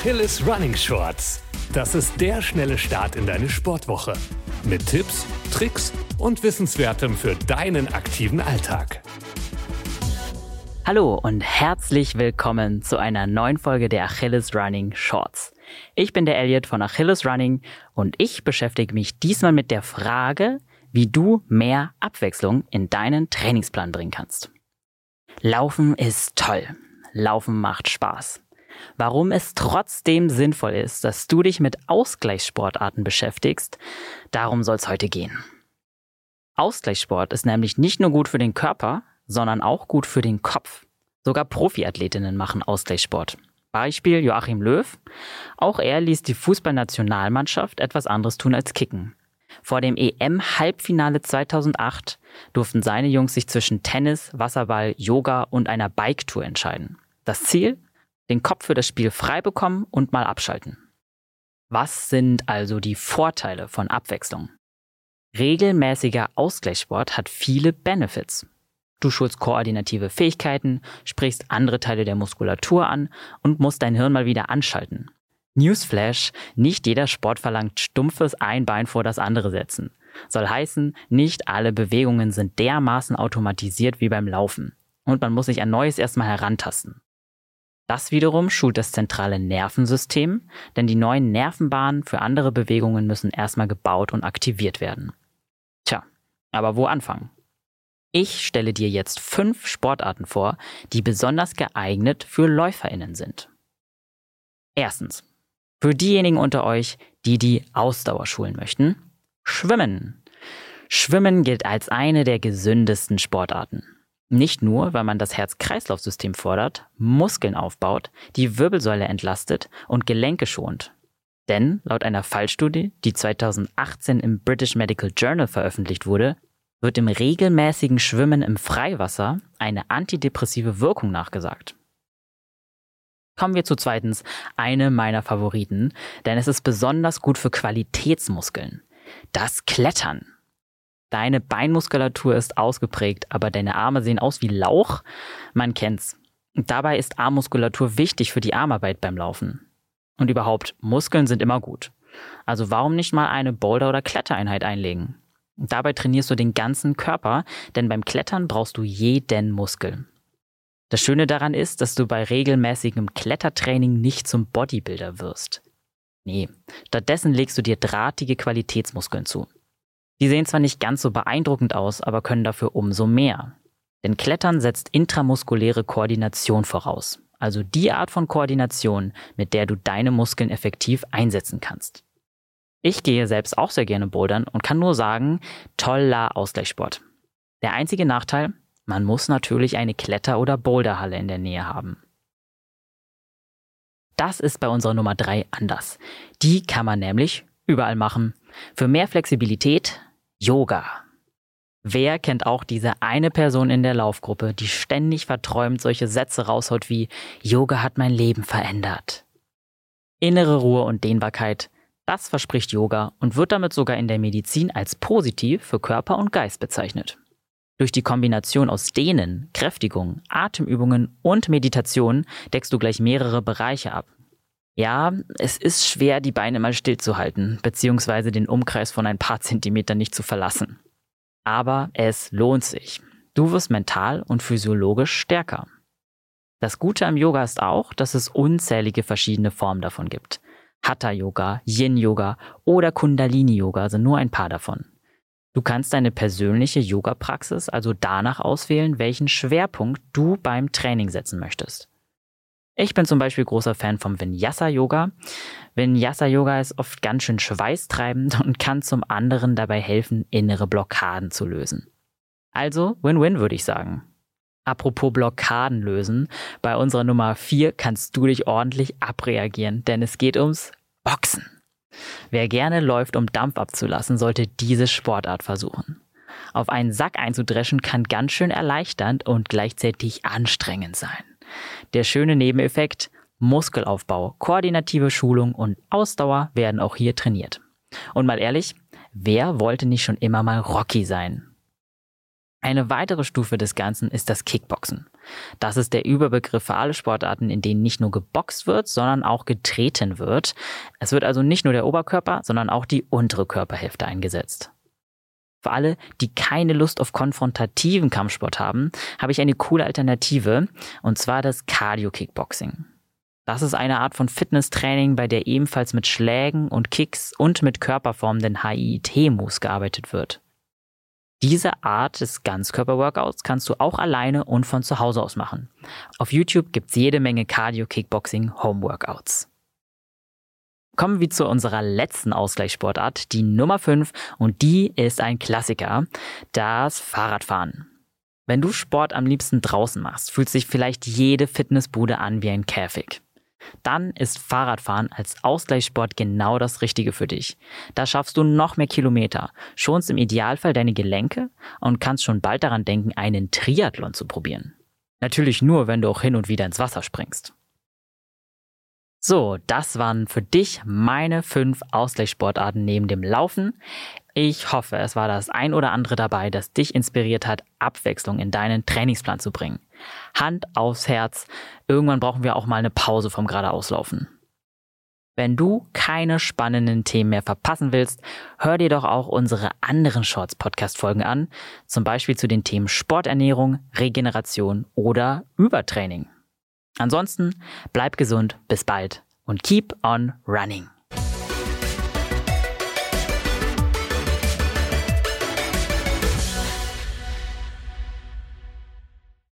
Achilles Running Shorts. Das ist der schnelle Start in deine Sportwoche. Mit Tipps, Tricks und Wissenswertem für deinen aktiven Alltag. Hallo und herzlich willkommen zu einer neuen Folge der Achilles Running Shorts. Ich bin der Elliot von Achilles Running und ich beschäftige mich diesmal mit der Frage, wie du mehr Abwechslung in deinen Trainingsplan bringen kannst. Laufen ist toll. Laufen macht Spaß. Warum es trotzdem sinnvoll ist, dass du dich mit Ausgleichssportarten beschäftigst, darum soll es heute gehen. Ausgleichssport ist nämlich nicht nur gut für den Körper, sondern auch gut für den Kopf. Sogar Profiathletinnen machen Ausgleichssport. Beispiel Joachim Löw. Auch er ließ die Fußballnationalmannschaft etwas anderes tun als kicken. Vor dem EM-Halbfinale 2008 durften seine Jungs sich zwischen Tennis, Wasserball, Yoga und einer Biketour entscheiden. Das Ziel? Den Kopf für das Spiel frei bekommen und mal abschalten. Was sind also die Vorteile von Abwechslung? Regelmäßiger Ausgleichssport hat viele Benefits. Du schulst koordinative Fähigkeiten, sprichst andere Teile der Muskulatur an und musst dein Hirn mal wieder anschalten. Newsflash, nicht jeder Sport verlangt stumpfes ein Bein vor das andere setzen. Soll heißen, nicht alle Bewegungen sind dermaßen automatisiert wie beim Laufen. Und man muss sich ein neues erstmal herantasten. Das wiederum schult das zentrale Nervensystem, denn die neuen Nervenbahnen für andere Bewegungen müssen erstmal gebaut und aktiviert werden. Tja, aber wo anfangen? Ich stelle dir jetzt fünf Sportarten vor, die besonders geeignet für LäuferInnen sind. Erstens. Für diejenigen unter euch, die die Ausdauer schulen möchten. Schwimmen. Schwimmen gilt als eine der gesündesten Sportarten. Nicht nur, weil man das Herz-Kreislauf-System fordert, Muskeln aufbaut, die Wirbelsäule entlastet und Gelenke schont. Denn laut einer Fallstudie, die 2018 im British Medical Journal veröffentlicht wurde, wird im regelmäßigen Schwimmen im Freiwasser eine antidepressive Wirkung nachgesagt. Kommen wir zu zweitens, eine meiner Favoriten, denn es ist besonders gut für Qualitätsmuskeln. Das Klettern. Deine Beinmuskulatur ist ausgeprägt, aber deine Arme sehen aus wie Lauch? Man kennt's. Dabei ist Armmuskulatur wichtig für die Armarbeit beim Laufen. Und überhaupt, Muskeln sind immer gut. Also warum nicht mal eine Boulder- oder Klettereinheit einlegen? Dabei trainierst du den ganzen Körper, denn beim Klettern brauchst du jeden Muskel. Das Schöne daran ist, dass du bei regelmäßigem Klettertraining nicht zum Bodybuilder wirst. Nee, stattdessen legst du dir drahtige Qualitätsmuskeln zu. Die sehen zwar nicht ganz so beeindruckend aus, aber können dafür umso mehr. Denn Klettern setzt intramuskuläre Koordination voraus, also die Art von Koordination, mit der du deine Muskeln effektiv einsetzen kannst. Ich gehe selbst auch sehr gerne bouldern und kann nur sagen, toller Ausgleichssport. Der einzige Nachteil, man muss natürlich eine Kletter- oder Boulderhalle in der Nähe haben. Das ist bei unserer Nummer 3 anders. Die kann man nämlich überall machen. Für mehr Flexibilität Yoga. Wer kennt auch diese eine Person in der Laufgruppe, die ständig verträumt solche Sätze raushaut wie Yoga hat mein Leben verändert? Innere Ruhe und Dehnbarkeit, das verspricht Yoga und wird damit sogar in der Medizin als positiv für Körper und Geist bezeichnet. Durch die Kombination aus Dehnen, Kräftigung, Atemübungen und Meditation deckst du gleich mehrere Bereiche ab. Ja, es ist schwer, die Beine mal stillzuhalten, beziehungsweise den Umkreis von ein paar Zentimetern nicht zu verlassen. Aber es lohnt sich. Du wirst mental und physiologisch stärker. Das Gute am Yoga ist auch, dass es unzählige verschiedene Formen davon gibt. Hatha Yoga, Yin Yoga oder Kundalini Yoga sind nur ein paar davon. Du kannst deine persönliche Yoga-Praxis also danach auswählen, welchen Schwerpunkt du beim Training setzen möchtest. Ich bin zum Beispiel großer Fan vom Vinyasa Yoga. Vinyasa Yoga ist oft ganz schön schweißtreibend und kann zum anderen dabei helfen, innere Blockaden zu lösen. Also Win-Win würde ich sagen. Apropos Blockaden lösen, bei unserer Nummer 4 kannst du dich ordentlich abreagieren, denn es geht ums Boxen. Wer gerne läuft, um Dampf abzulassen, sollte diese Sportart versuchen. Auf einen Sack einzudreschen kann ganz schön erleichternd und gleichzeitig anstrengend sein. Der schöne Nebeneffekt, Muskelaufbau, koordinative Schulung und Ausdauer werden auch hier trainiert. Und mal ehrlich, wer wollte nicht schon immer mal Rocky sein? Eine weitere Stufe des Ganzen ist das Kickboxen. Das ist der Überbegriff für alle Sportarten, in denen nicht nur geboxt wird, sondern auch getreten wird. Es wird also nicht nur der Oberkörper, sondern auch die untere Körperhälfte eingesetzt. Für alle, die keine Lust auf konfrontativen Kampfsport haben, habe ich eine coole Alternative, und zwar das Cardio-Kickboxing. Das ist eine Art von Fitnesstraining, bei der ebenfalls mit Schlägen und Kicks und mit körperformenden HIIT-Moves gearbeitet wird. Diese Art des Ganzkörper-Workouts kannst du auch alleine und von zu Hause aus machen. Auf YouTube gibt's jede Menge Cardio-Kickboxing-Home-Workouts. Kommen wir zu unserer letzten Ausgleichssportart, die Nummer 5, und die ist ein Klassiker, das Fahrradfahren. Wenn du Sport am liebsten draußen machst, fühlt sich vielleicht jede Fitnessbude an wie ein Käfig dann ist Fahrradfahren als Ausgleichssport genau das Richtige für dich. Da schaffst du noch mehr Kilometer, schonst im Idealfall deine Gelenke und kannst schon bald daran denken, einen Triathlon zu probieren. Natürlich nur, wenn du auch hin und wieder ins Wasser springst. So, das waren für dich meine fünf Ausgleichssportarten neben dem Laufen. Ich hoffe, es war das ein oder andere dabei, das dich inspiriert hat, Abwechslung in deinen Trainingsplan zu bringen. Hand aufs Herz, irgendwann brauchen wir auch mal eine Pause vom geradeauslaufen. Wenn du keine spannenden Themen mehr verpassen willst, hör dir doch auch unsere anderen Shorts-Podcast-Folgen an, zum Beispiel zu den Themen Sporternährung, Regeneration oder Übertraining. Ansonsten bleib gesund, bis bald und keep on running.